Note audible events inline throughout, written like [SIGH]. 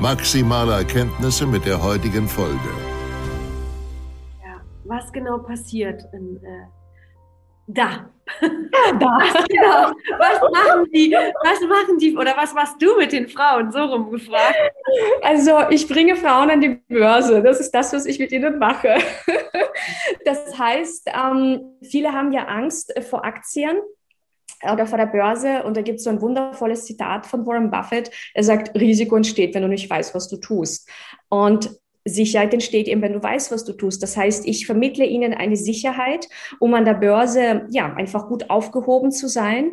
maximale Erkenntnisse mit der heutigen Folge. Ja, was genau passiert in, äh, da. da. [LAUGHS] Was, genau. was machen die? Was machen die? Oder was machst du mit den Frauen? So rumgefragt. Also ich bringe Frauen an die Börse. Das ist das, was ich mit ihnen mache. [LAUGHS] Das heißt, ähm, viele haben ja Angst vor Aktien oder vor der Börse. Und da gibt es so ein wundervolles Zitat von Warren Buffett. Er sagt, Risiko entsteht, wenn du nicht weißt, was du tust. Und Sicherheit entsteht eben, wenn du weißt, was du tust. Das heißt, ich vermittle ihnen eine Sicherheit, um an der Börse ja einfach gut aufgehoben zu sein,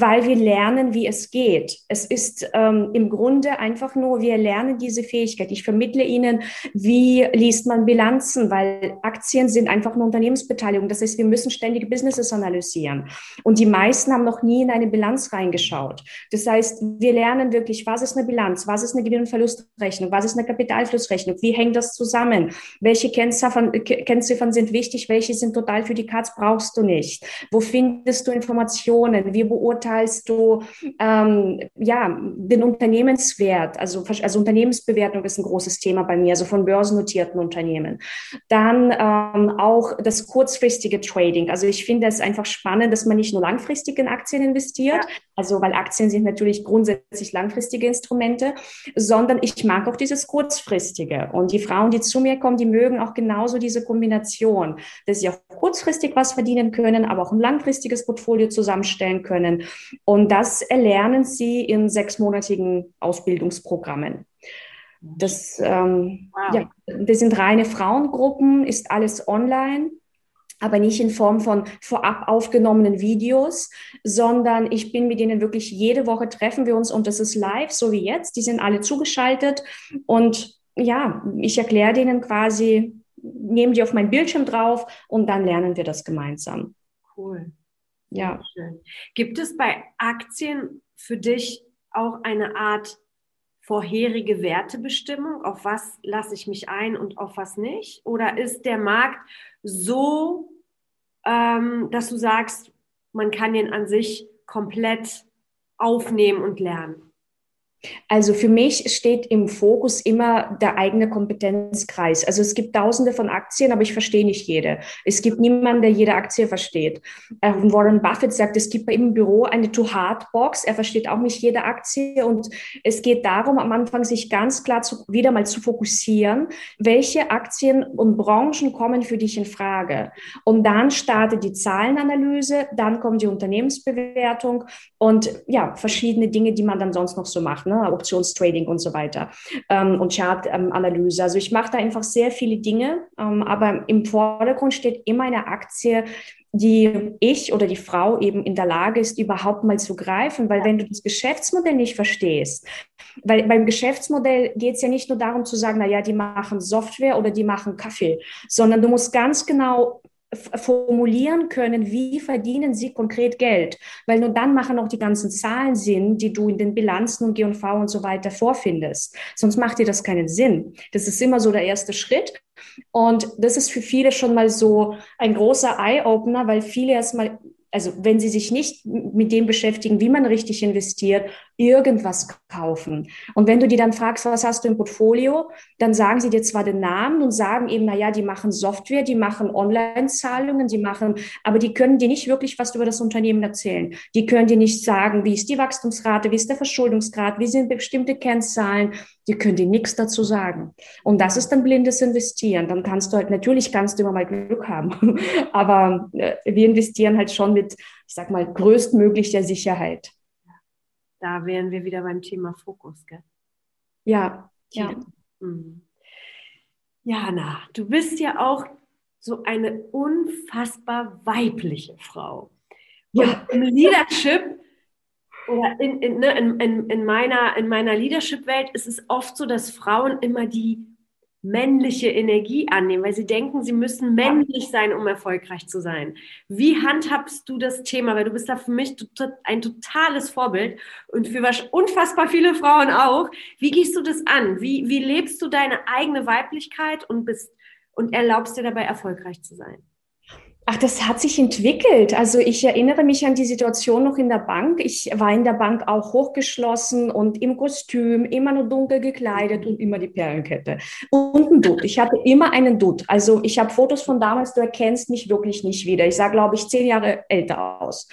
weil wir lernen, wie es geht. Es ist ähm, im Grunde einfach nur, wir lernen diese Fähigkeit. Ich vermittle Ihnen, wie liest man Bilanzen, weil Aktien sind einfach eine Unternehmensbeteiligung. Das heißt, wir müssen ständige Businesses analysieren. Und die meisten haben noch nie in eine Bilanz reingeschaut. Das heißt, wir lernen wirklich, was ist eine Bilanz, was ist eine Gewinn- und Verlustrechnung, was ist eine Kapitalflussrechnung, wie hängt das zusammen, welche Kennziffern, Kennziffern sind wichtig, welche sind total für die Katz, brauchst du nicht. Wo findest du Informationen, wie beurteilst beurteilst du ähm, ja, den Unternehmenswert? Also, also Unternehmensbewertung ist ein großes Thema bei mir, also von börsennotierten Unternehmen. Dann ähm, auch das kurzfristige Trading. Also ich finde es einfach spannend, dass man nicht nur langfristig in Aktien investiert, ja. also weil Aktien sind natürlich grundsätzlich langfristige Instrumente, sondern ich mag auch dieses kurzfristige. Und die Frauen, die zu mir kommen, die mögen auch genauso diese Kombination, dass sie auch kurzfristig was verdienen können, aber auch ein langfristiges Portfolio zusammenstellen können und das erlernen sie in sechsmonatigen Ausbildungsprogrammen. Das, ähm, wow. ja, das sind reine Frauengruppen, ist alles online aber nicht in Form von vorab aufgenommenen Videos, sondern ich bin mit denen wirklich jede Woche treffen wir uns und das ist live, so wie jetzt. Die sind alle zugeschaltet und ja, ich erkläre denen quasi, nehme die auf meinen Bildschirm drauf und dann lernen wir das gemeinsam. Cool. Ja. Gibt es bei Aktien für dich auch eine Art vorherige Wertebestimmung? Auf was lasse ich mich ein und auf was nicht? Oder ist der Markt so, ähm, dass du sagst, man kann ihn an sich komplett aufnehmen und lernen? Also für mich steht im Fokus immer der eigene Kompetenzkreis. Also es gibt tausende von Aktien, aber ich verstehe nicht jede. Es gibt niemanden, der jede Aktie versteht. Ähm, Warren Buffett sagt, es gibt im Büro eine Too-Hard-Box. Er versteht auch nicht jede Aktie. Und es geht darum, am Anfang sich ganz klar zu, wieder mal zu fokussieren, welche Aktien und Branchen kommen für dich in Frage. Und dann startet die Zahlenanalyse, dann kommt die Unternehmensbewertung und ja, verschiedene Dinge, die man dann sonst noch so macht ne? Optionstrading und so weiter ähm, und Chartanalyse. also ich mache da einfach sehr viele Dinge, ähm, aber im Vordergrund steht immer eine Aktie, die ich oder die Frau eben in der Lage ist, überhaupt mal zu greifen, weil wenn du das Geschäftsmodell nicht verstehst, weil beim Geschäftsmodell geht es ja nicht nur darum zu sagen, na ja, die machen Software oder die machen Kaffee, sondern du musst ganz genau formulieren können, wie verdienen sie konkret Geld. Weil nur dann machen auch die ganzen Zahlen Sinn, die du in den Bilanzen und G&V und so weiter vorfindest. Sonst macht dir das keinen Sinn. Das ist immer so der erste Schritt. Und das ist für viele schon mal so ein großer Eye-Opener, weil viele erstmal also wenn Sie sich nicht mit dem beschäftigen, wie man richtig investiert, irgendwas kaufen. Und wenn du die dann fragst, was hast du im Portfolio, dann sagen sie dir zwar den Namen und sagen eben, na ja, die machen Software, die machen Online-Zahlungen, die machen, aber die können dir nicht wirklich was über das Unternehmen erzählen. Die können dir nicht sagen, wie ist die Wachstumsrate, wie ist der Verschuldungsgrad, wie sind bestimmte Kennzahlen. Die können dir nichts dazu sagen. Und das ist dann blindes Investieren. Dann kannst du halt, natürlich kannst du immer mal Glück haben, [LAUGHS] aber äh, wir investieren halt schon mit, ich sag mal, größtmöglicher Sicherheit da wären wir wieder beim Thema Fokus, gell? Ja, ja. Mhm. Jana, du bist ja auch so eine unfassbar weibliche Frau. Ja. Im Leadership oder in, in, ne, in, in, in meiner, in meiner Leadership-Welt ist es oft so, dass Frauen immer die männliche Energie annehmen, weil sie denken, sie müssen männlich sein, um erfolgreich zu sein. Wie handhabst du das Thema? Weil du bist da für mich ein totales Vorbild und für unfassbar viele Frauen auch. Wie gehst du das an? Wie, wie lebst du deine eigene Weiblichkeit und bist und erlaubst dir dabei erfolgreich zu sein? Ach, das hat sich entwickelt. Also ich erinnere mich an die Situation noch in der Bank. Ich war in der Bank auch hochgeschlossen und im Kostüm, immer nur dunkel gekleidet und immer die Perlenkette. Und ein Dutt. Ich hatte immer einen Dutt. Also ich habe Fotos von damals, du erkennst mich wirklich nicht wieder. Ich sah, glaube ich, zehn Jahre älter aus.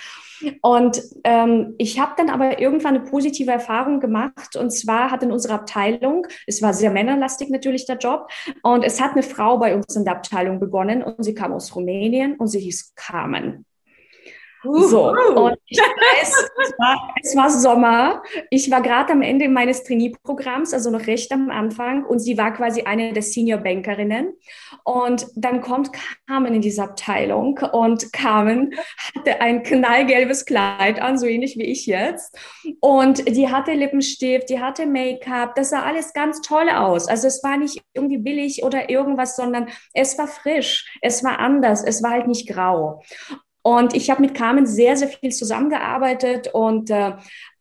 Und ähm, ich habe dann aber irgendwann eine positive Erfahrung gemacht. Und zwar hat in unserer Abteilung, es war sehr männerlastig natürlich der Job, und es hat eine Frau bei uns in der Abteilung begonnen und sie kam aus Rumänien und sie hieß Carmen. So, und ich weiß, es war, es war Sommer. Ich war gerade am Ende meines Trainee-Programms, also noch recht am Anfang, und sie war quasi eine der Senior-Bankerinnen. Und dann kommt Carmen in diese Abteilung und Carmen hatte ein knallgelbes Kleid an, so ähnlich wie ich jetzt. Und die hatte Lippenstift, die hatte Make-up, das sah alles ganz toll aus. Also es war nicht irgendwie billig oder irgendwas, sondern es war frisch, es war anders, es war halt nicht grau. Und ich habe mit Carmen sehr, sehr viel zusammengearbeitet und äh,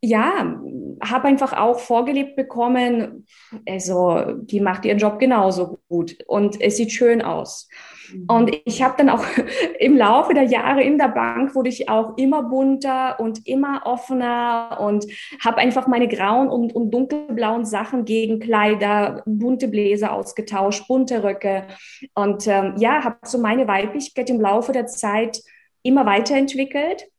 ja, habe einfach auch vorgelebt bekommen, also die macht ihren Job genauso gut und es sieht schön aus. Mhm. Und ich habe dann auch [LAUGHS] im Laufe der Jahre in der Bank wurde ich auch immer bunter und immer offener und habe einfach meine grauen und, und dunkelblauen Sachen gegen Kleider, bunte Bläser ausgetauscht, bunte Röcke und ähm, ja, habe so meine Weiblichkeit im Laufe der Zeit immer weiterentwickelt.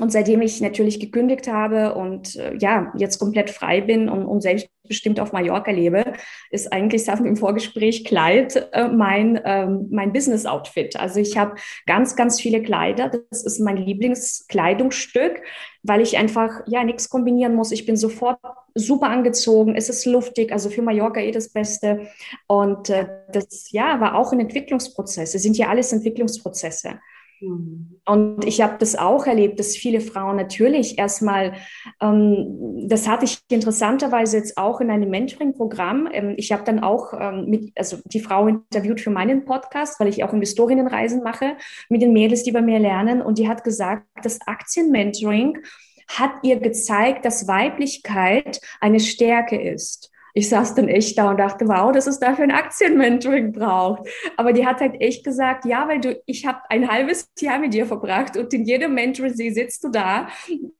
Und seitdem ich natürlich gekündigt habe und äh, ja, jetzt komplett frei bin und, und selbstbestimmt auf Mallorca lebe, ist eigentlich, sagen wir im Vorgespräch, Kleid äh, mein, ähm, mein Business-Outfit. Also ich habe ganz, ganz viele Kleider. Das ist mein Lieblingskleidungsstück, weil ich einfach ja nichts kombinieren muss. Ich bin sofort super angezogen. Es ist luftig, also für Mallorca eh das Beste. Und äh, das ja war auch ein Entwicklungsprozess. Es sind ja alles Entwicklungsprozesse. Mhm. Und ich habe das auch erlebt, dass viele Frauen natürlich erstmal, ähm, das hatte ich interessanterweise jetzt auch in einem Mentoring-Programm. Ähm, ich habe dann auch ähm, mit, also die Frau interviewt für meinen Podcast, weil ich auch Investorinnenreisen mache mit den Mädels, die bei mir lernen. Und die hat gesagt, das Aktienmentoring hat ihr gezeigt, dass Weiblichkeit eine Stärke ist ich saß dann echt da und dachte, wow, dass es dafür ein Aktienmentoring braucht. Aber die hat halt echt gesagt, ja, weil du, ich habe ein halbes Jahr mit dir verbracht und in jedem Mentoring sitzt du da,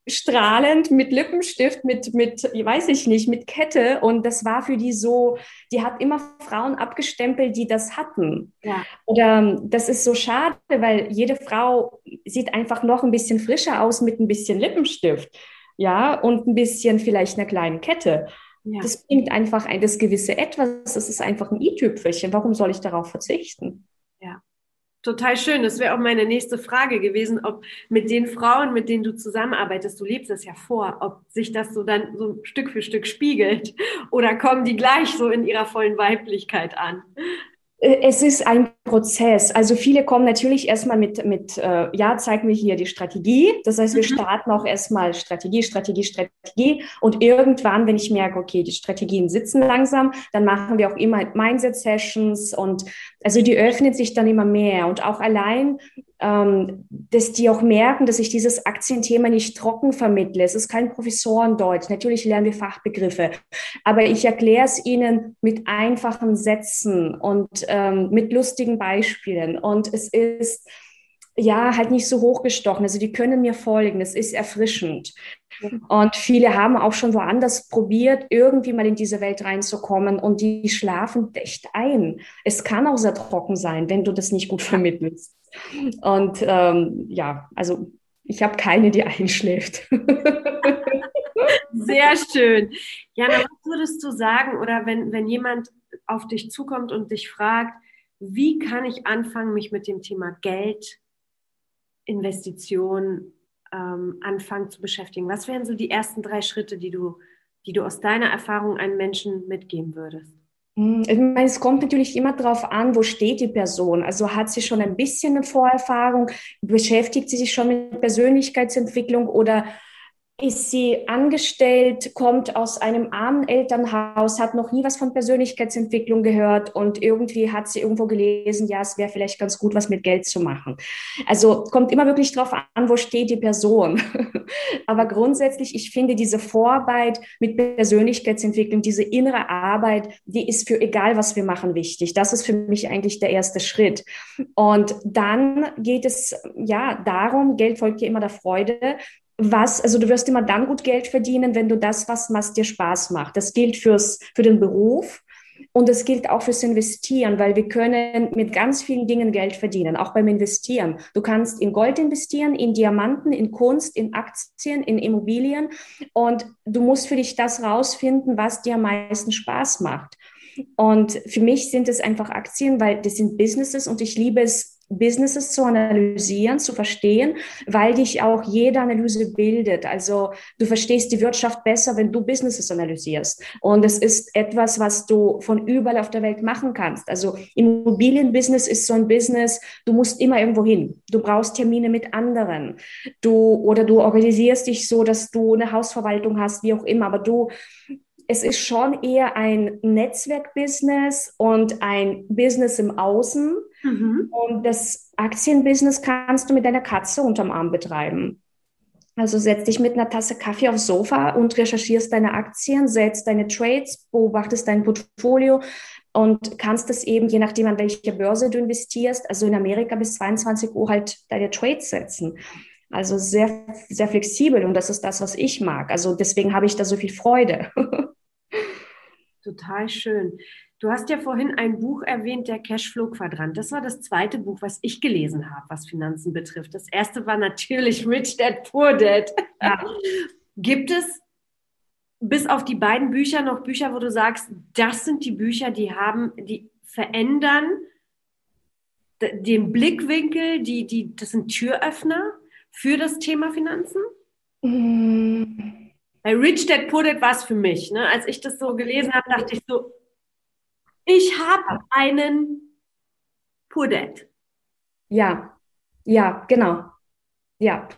strahlend mit Lippenstift, mit, mit, weiß ich nicht, mit Kette. Und das war für die so, die hat immer Frauen abgestempelt, die das hatten. Ja. Oder das ist so schade, weil jede Frau sieht einfach noch ein bisschen frischer aus mit ein bisschen Lippenstift. Ja, und ein bisschen vielleicht einer kleinen Kette. Ja. Das bringt einfach ein, das gewisse Etwas, das ist einfach ein i-Tüpfelchen. Warum soll ich darauf verzichten? Ja, total schön. Das wäre auch meine nächste Frage gewesen, ob mit den Frauen, mit denen du zusammenarbeitest, du lebst es ja vor, ob sich das so dann so Stück für Stück spiegelt [LAUGHS] oder kommen die gleich so in ihrer vollen Weiblichkeit an? Äh, es ist ein Prozess. Also viele kommen natürlich erstmal mit, mit äh, ja, zeig mir hier die Strategie. Das heißt, wir mhm. starten auch erstmal Strategie, Strategie, Strategie. Und irgendwann, wenn ich merke, okay, die Strategien sitzen langsam, dann machen wir auch immer Mindset-Sessions und also die öffnet sich dann immer mehr. Und auch allein ähm, dass die auch merken, dass ich dieses Aktienthema nicht trocken vermittle. Es ist kein Professorendeutsch. Natürlich lernen wir Fachbegriffe, aber ich erkläre es ihnen mit einfachen Sätzen und ähm, mit lustigen Beispielen. Und es ist ja, halt nicht so hochgestochen. Also die können mir folgen. Es ist erfrischend. Und viele haben auch schon woanders probiert, irgendwie mal in diese Welt reinzukommen und die schlafen echt ein. Es kann auch sehr trocken sein, wenn du das nicht gut vermittelst. Und ähm, ja, also ich habe keine, die einschläft. [LAUGHS] Sehr schön. Jana, was würdest du sagen, oder wenn, wenn jemand auf dich zukommt und dich fragt, wie kann ich anfangen, mich mit dem Thema Geld, Investition ähm, anfangen zu beschäftigen? Was wären so die ersten drei Schritte, die du, die du aus deiner Erfahrung einem Menschen mitgeben würdest? Hm, ich meine, es kommt natürlich immer darauf an, wo steht die Person. Also hat sie schon ein bisschen eine Vorerfahrung, beschäftigt sie sich schon mit Persönlichkeitsentwicklung oder ist sie angestellt, kommt aus einem armen Elternhaus, hat noch nie was von Persönlichkeitsentwicklung gehört und irgendwie hat sie irgendwo gelesen, ja, es wäre vielleicht ganz gut, was mit Geld zu machen. Also kommt immer wirklich drauf an, wo steht die Person. [LAUGHS] Aber grundsätzlich, ich finde diese Vorarbeit mit Persönlichkeitsentwicklung, diese innere Arbeit, die ist für egal, was wir machen, wichtig. Das ist für mich eigentlich der erste Schritt. Und dann geht es ja darum, Geld folgt ja immer der Freude, was, also du wirst immer dann gut Geld verdienen, wenn du das, was, was dir Spaß macht. Das gilt fürs, für den Beruf und das gilt auch fürs Investieren, weil wir können mit ganz vielen Dingen Geld verdienen, auch beim Investieren. Du kannst in Gold investieren, in Diamanten, in Kunst, in Aktien, in Immobilien und du musst für dich das rausfinden, was dir am meisten Spaß macht. Und für mich sind es einfach Aktien, weil das sind Businesses und ich liebe es, Businesses zu analysieren, zu verstehen, weil dich auch jede Analyse bildet. Also du verstehst die Wirtschaft besser, wenn du Businesses analysierst. Und es ist etwas, was du von überall auf der Welt machen kannst. Also Immobilienbusiness ist so ein Business, du musst immer irgendwo hin. Du brauchst Termine mit anderen. Du oder du organisierst dich so, dass du eine Hausverwaltung hast, wie auch immer. Aber du es ist schon eher ein Netzwerkbusiness und ein Business im Außen. Mhm. Und das Aktienbusiness kannst du mit deiner Katze unterm Arm betreiben. Also setz dich mit einer Tasse Kaffee aufs Sofa und recherchierst deine Aktien, setzt deine Trades, beobachtest dein Portfolio und kannst es eben, je nachdem an welcher Börse du investierst, also in Amerika bis 22 Uhr halt deine Trades setzen. Also sehr, sehr flexibel und das ist das, was ich mag. Also deswegen habe ich da so viel Freude. [LAUGHS] Total schön. Du hast ja vorhin ein Buch erwähnt, der Cashflow-Quadrant. Das war das zweite Buch, was ich gelesen habe, was Finanzen betrifft. Das erste war natürlich Rich Dad Poor Dad. Ja. [LAUGHS] Gibt es bis auf die beiden Bücher noch Bücher, wo du sagst, das sind die Bücher, die haben, die verändern den Blickwinkel, die, die, das sind Türöffner für das Thema Finanzen? Mm. Bei Rich Dad Poor Dad war es für mich. Ne? Als ich das so gelesen habe, dachte ich so, ich habe einen Dad. Ja, ja, genau. Ja,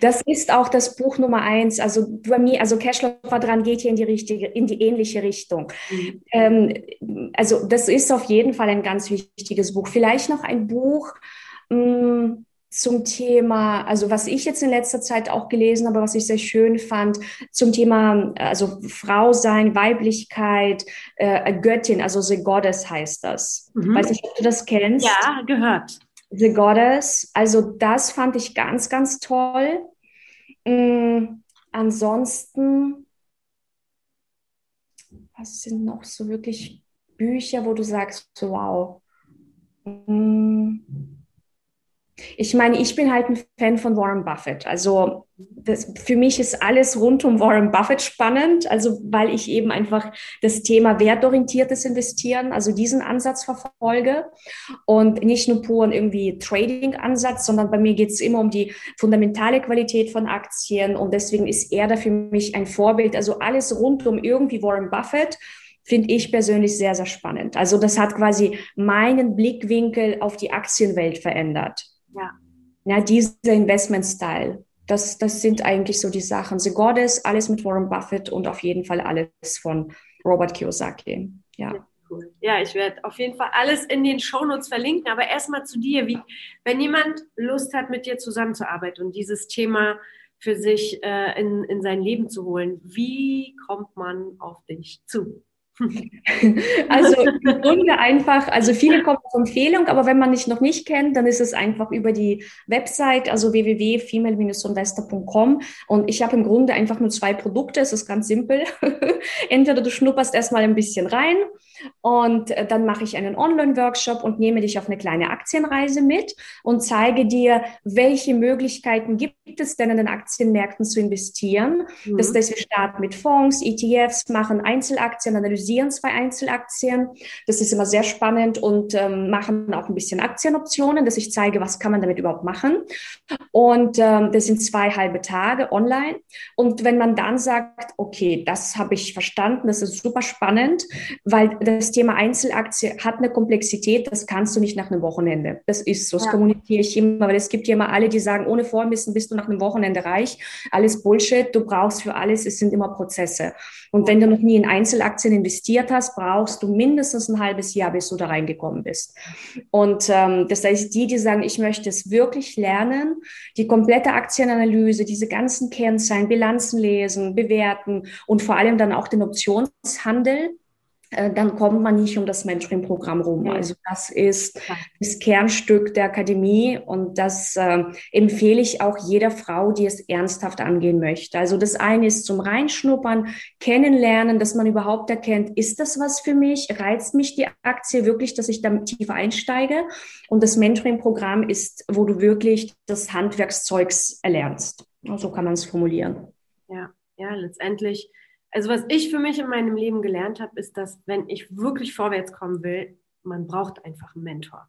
das ist auch das Buch Nummer eins. Also bei mir, also Cashflow dran geht hier in die richtige, in die ähnliche Richtung. Mhm. Ähm, also das ist auf jeden Fall ein ganz wichtiges Buch. Vielleicht noch ein Buch, mh, mm, zum Thema, also was ich jetzt in letzter Zeit auch gelesen habe, was ich sehr schön fand, zum Thema, also Frau sein, Weiblichkeit, äh, Göttin, also The Goddess heißt das. Mhm. Weiß nicht, ob du das kennst. Ja, gehört. The Goddess, also das fand ich ganz, ganz toll. Mhm. Ansonsten, was sind noch so wirklich Bücher, wo du sagst, wow. Mhm ich meine, ich bin halt ein Fan von Warren Buffett. Also das, für mich ist alles rund um Warren Buffett spannend, also weil ich eben einfach das Thema wertorientiertes Investieren, also diesen Ansatz verfolge und nicht nur puren irgendwie Trading-Ansatz, sondern bei mir geht es immer um die fundamentale Qualität von Aktien und deswegen ist er da für mich ein Vorbild. Also alles rund um irgendwie Warren Buffett finde ich persönlich sehr, sehr spannend. Also das hat quasi meinen Blickwinkel auf die Aktienwelt verändert. Ja. Ja, dieser Investment-Style. Das, das sind eigentlich so die Sachen. The Goddess, alles mit Warren Buffett und auf jeden Fall alles von Robert Kiyosaki. Ja. Cool. Ja, ich werde auf jeden Fall alles in den Shownotes verlinken, aber erstmal zu dir. Wie, wenn jemand Lust hat, mit dir zusammenzuarbeiten und dieses Thema für sich äh, in, in sein Leben zu holen, wie kommt man auf dich zu? [LAUGHS] also im Grunde einfach, also viele kommen auf Empfehlung, aber wenn man mich noch nicht kennt, dann ist es einfach über die Website, also www.female-investor.com und ich habe im Grunde einfach nur zwei Produkte, es ist ganz simpel. [LAUGHS] Entweder du schnupperst erstmal ein bisschen rein und äh, dann mache ich einen Online-Workshop und nehme dich auf eine kleine Aktienreise mit und zeige dir, welche Möglichkeiten gibt es denn in den Aktienmärkten zu investieren. Mhm. Das heißt, wir starten mit Fonds, ETFs, machen Einzelaktien, analysieren zwei Einzelaktien. Das ist immer sehr spannend und ähm, machen auch ein bisschen Aktienoptionen, dass ich zeige, was kann man damit überhaupt machen. Und ähm, das sind zwei halbe Tage online. Und wenn man dann sagt, okay, das habe ich verstanden, das ist super spannend, weil das Thema Einzelaktie hat eine Komplexität, das kannst du nicht nach einem Wochenende. Das ist so, das ja. kommuniziere ich immer, weil es gibt ja immer alle, die sagen, ohne Vorwissen bist du nach einem Wochenende reich. Alles Bullshit, du brauchst für alles, es sind immer Prozesse. Und wenn du noch nie in Einzelaktien investiert hast, brauchst du mindestens ein halbes Jahr, bis du da reingekommen bist. Und ähm, das heißt, die, die sagen, ich möchte es wirklich lernen, die komplette Aktienanalyse, diese ganzen Kennzahlen, Bilanzen lesen, bewerten und vor allem dann auch den Optionshandel, dann kommt man nicht um das Mentoring-Programm rum. Also das ist das Kernstück der Akademie und das äh, empfehle ich auch jeder Frau, die es ernsthaft angehen möchte. Also das eine ist zum Reinschnuppern, kennenlernen, dass man überhaupt erkennt, ist das was für mich? Reizt mich die Aktie wirklich, dass ich da tiefer einsteige? Und das Mentoring-Programm ist, wo du wirklich das Handwerkszeugs erlernst. So kann man es formulieren. Ja, ja, letztendlich also was ich für mich in meinem Leben gelernt habe, ist, dass wenn ich wirklich vorwärts kommen will, man braucht einfach einen Mentor.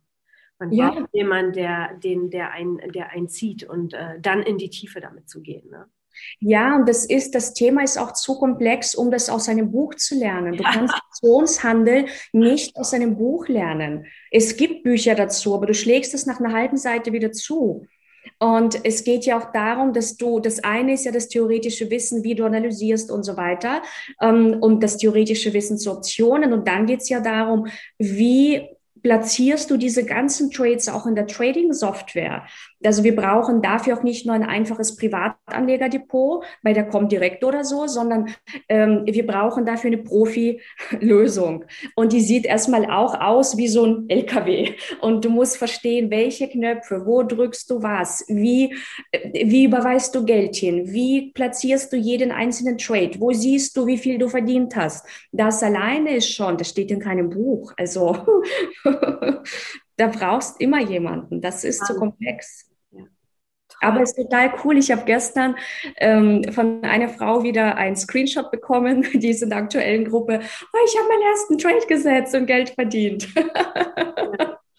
Man ja. braucht jemanden, der, den, der, ein, der einen zieht und äh, dann in die Tiefe damit zu gehen. Ne? Ja, und das ist, das Thema ist auch zu komplex, um das aus einem Buch zu lernen. Du kannst Aktionshandel nicht aus einem Buch lernen. Es gibt Bücher dazu, aber du schlägst es nach einer halben Seite wieder zu. Und es geht ja auch darum, dass du, das eine ist ja das theoretische Wissen, wie du analysierst und so weiter, ähm, und das theoretische Wissen zu Optionen. Und dann geht es ja darum, wie platzierst du diese ganzen Trades auch in der Trading-Software? Also wir brauchen dafür auch nicht nur ein einfaches Privatanlegerdepot bei der Comdirect oder so, sondern ähm, wir brauchen dafür eine Profi-Lösung. Und die sieht erstmal auch aus wie so ein LKW. Und du musst verstehen, welche Knöpfe, wo drückst du was, wie, wie überweist du Geld hin, wie platzierst du jeden einzelnen Trade, wo siehst du, wie viel du verdient hast. Das alleine ist schon, das steht in keinem Buch. Also [LAUGHS] da brauchst immer jemanden. Das ist zu komplex. Aber es ist total cool. Ich habe gestern ähm, von einer Frau wieder einen Screenshot bekommen, [LAUGHS] die ist in der aktuellen Gruppe. Oh, ich habe meinen ersten Trade gesetzt und Geld verdient.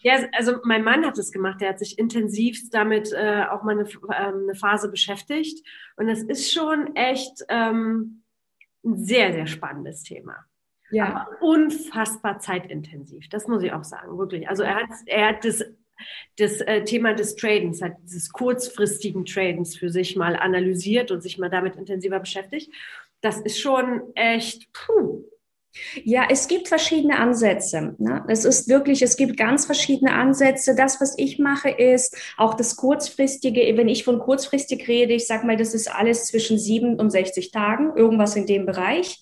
Ja, also mein Mann hat es gemacht. Der hat sich intensiv damit äh, auch mal eine, ähm, eine, Phase beschäftigt. Und es ist schon echt ähm, ein sehr, sehr spannendes Thema. Ja. Aber unfassbar zeitintensiv. Das muss ich auch sagen, wirklich. Also er hat, er hat das das äh, Thema des Tradens, halt dieses kurzfristigen Tradens für sich mal analysiert und sich mal damit intensiver beschäftigt. Das ist schon echt, puh, ja, es gibt verschiedene Ansätze. Ne? Es ist wirklich, es gibt ganz verschiedene Ansätze. Das, was ich mache, ist auch das kurzfristige. Wenn ich von kurzfristig rede, ich sage mal, das ist alles zwischen sieben und 60 Tagen, irgendwas in dem Bereich.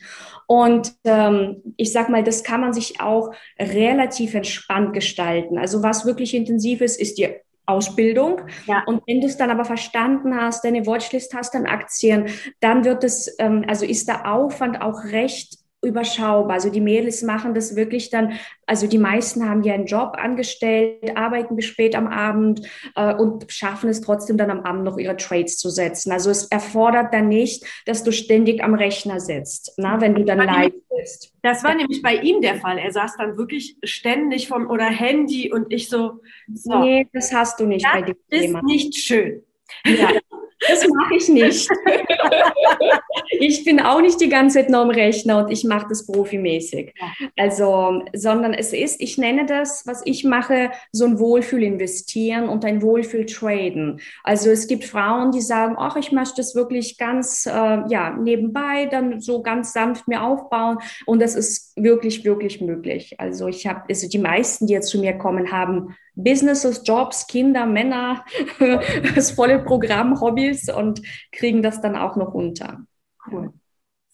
Und ähm, ich sage mal, das kann man sich auch relativ entspannt gestalten. Also was wirklich intensiv ist, ist die Ausbildung. Ja. Und wenn du es dann aber verstanden hast, deine Watchlist hast an Aktien, dann wird es, ähm, also ist der Aufwand auch recht überschaubar. Also die Mädels machen das wirklich dann, also die meisten haben ja einen Job angestellt, arbeiten bis spät am Abend äh, und schaffen es trotzdem dann am Abend noch ihre Trades zu setzen. Also es erfordert dann nicht, dass du ständig am Rechner sitzt, na, wenn du dann live bist. Das war nämlich bei ihm der Fall. Er saß dann wirklich ständig vom oder Handy und ich so, so. Nee, das hast du nicht das bei dem Thema. Das ist nicht schön. Ja. [LAUGHS] Das mache ich nicht. [LAUGHS] ich bin auch nicht die ganze Zeit nur am Rechner und ich mache das profimäßig. Also, sondern es ist, ich nenne das, was ich mache, so ein Wohlfühl investieren und ein Wohlfühl traden. Also es gibt Frauen, die sagen, ach, ich möchte das wirklich ganz, äh, ja, nebenbei dann so ganz sanft mir aufbauen und das ist wirklich, wirklich möglich. Also ich habe, also die meisten, die jetzt zu mir kommen, haben Businesses, Jobs, Kinder, Männer, [LAUGHS] das volle Programm, Hobbys und kriegen das dann auch noch unter. Cool.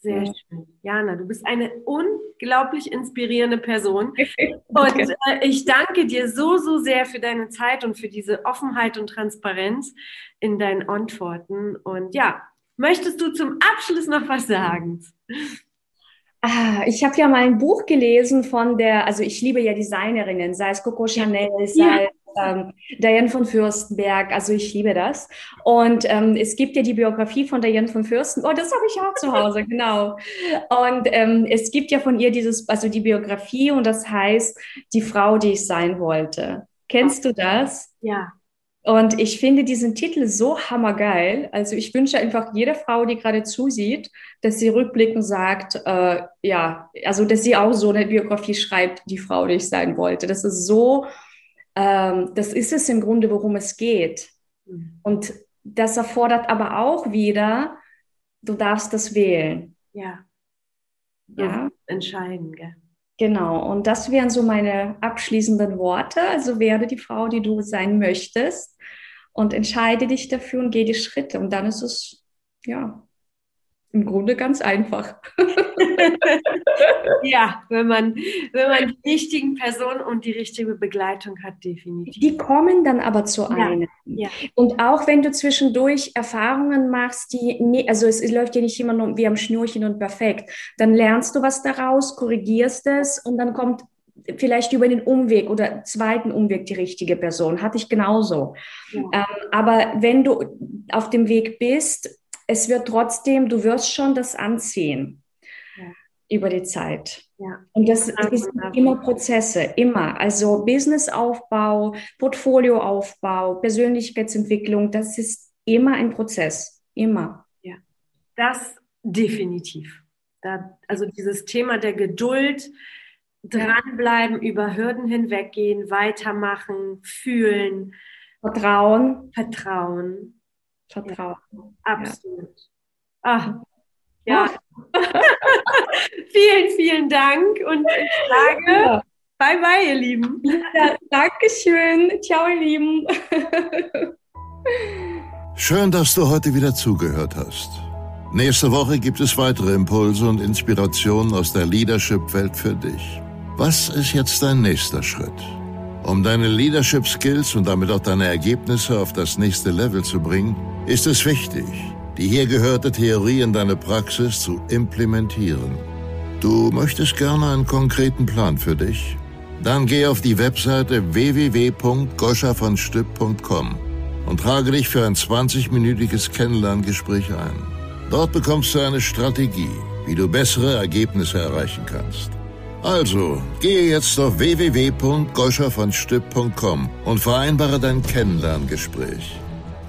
Sehr schön. Jana, du bist eine unglaublich inspirierende Person. [LAUGHS] Und äh, ich danke dir so, so sehr für deine Zeit und für diese Offenheit und Transparenz in deinen Antworten. Und ja, möchtest du zum Abschluss noch was sagen? Ah, ich habe ja mal ein Buch gelesen von der, also ich liebe ja Designerinnen, sei es Coco Chanel, sei ja ähm, Diane von Fürstenberg, also ich liebe das. Und ähm, es gibt ja die Biografie von Diane von Fürstenberg, oh, das habe ich auch zu Hause, [LAUGHS] genau. Und ähm, es gibt ja von ihr dieses, also die Biografie und das heißt Die Frau, die ich sein wollte. Kennst du das? Ja. Und ich finde diesen Titel so hammergeil. Also ich wünsche einfach jeder Frau, die gerade zusieht, dass sie rückblickend sagt, äh, ja, also dass sie auch so eine Biografie schreibt, die Frau, die ich sein wollte. Das ist so ähm, das ist es im Grunde, worum es geht. Mhm. Und das erfordert aber auch wieder, du darfst das wählen. Ja. Ja. Entscheiden, gell? Genau, und das wären so meine abschließenden Worte. Also werde die Frau, die du sein möchtest und entscheide dich dafür und geh die Schritte. Und dann ist es, ja, im Grunde ganz einfach. [LAUGHS] ja, wenn man, wenn man die richtigen Personen und die richtige Begleitung hat, definitiv. Die kommen dann aber zu einem. Ja, ja. Und auch wenn du zwischendurch Erfahrungen machst, die, also es läuft ja nicht immer nur wie am Schnürchen und perfekt, dann lernst du was daraus, korrigierst es und dann kommt vielleicht über den Umweg oder zweiten Umweg die richtige Person. Hatte ich genauso. Ja. Ähm, aber wenn du auf dem Weg bist, es wird trotzdem, du wirst schon das anziehen ja. über die Zeit. Ja. Und das, das ist immer Prozesse, immer. Also Businessaufbau, Portfolioaufbau, Persönlichkeitsentwicklung, das ist immer ein Prozess, immer. Ja, das definitiv. Da, also dieses Thema der Geduld, dranbleiben, ja. über Hürden hinweggehen, weitermachen, fühlen. Vertrauen. Vertrauen. Vertrauen. Ja, absolut. Ach, ja. [LAUGHS] vielen, vielen Dank und ich sage ja. bye bye, ihr Lieben. Ja, Dankeschön. Ciao, ihr Lieben. Schön, dass du heute wieder zugehört hast. Nächste Woche gibt es weitere Impulse und Inspirationen aus der Leadership-Welt für dich. Was ist jetzt dein nächster Schritt? Um deine Leadership Skills und damit auch deine Ergebnisse auf das nächste Level zu bringen, ist es wichtig, die hier gehörte Theorie in deine Praxis zu implementieren. Du möchtest gerne einen konkreten Plan für dich? Dann geh auf die Webseite www.goschavonstück.com und trage dich für ein 20-minütiges Kennenlerngespräch ein. Dort bekommst du eine Strategie, wie du bessere Ergebnisse erreichen kannst. Also, gehe jetzt auf www.goscha und vereinbare dein Kennenlerngespräch.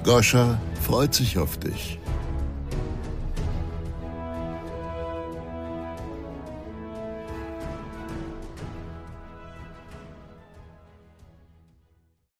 Goscha freut sich auf dich.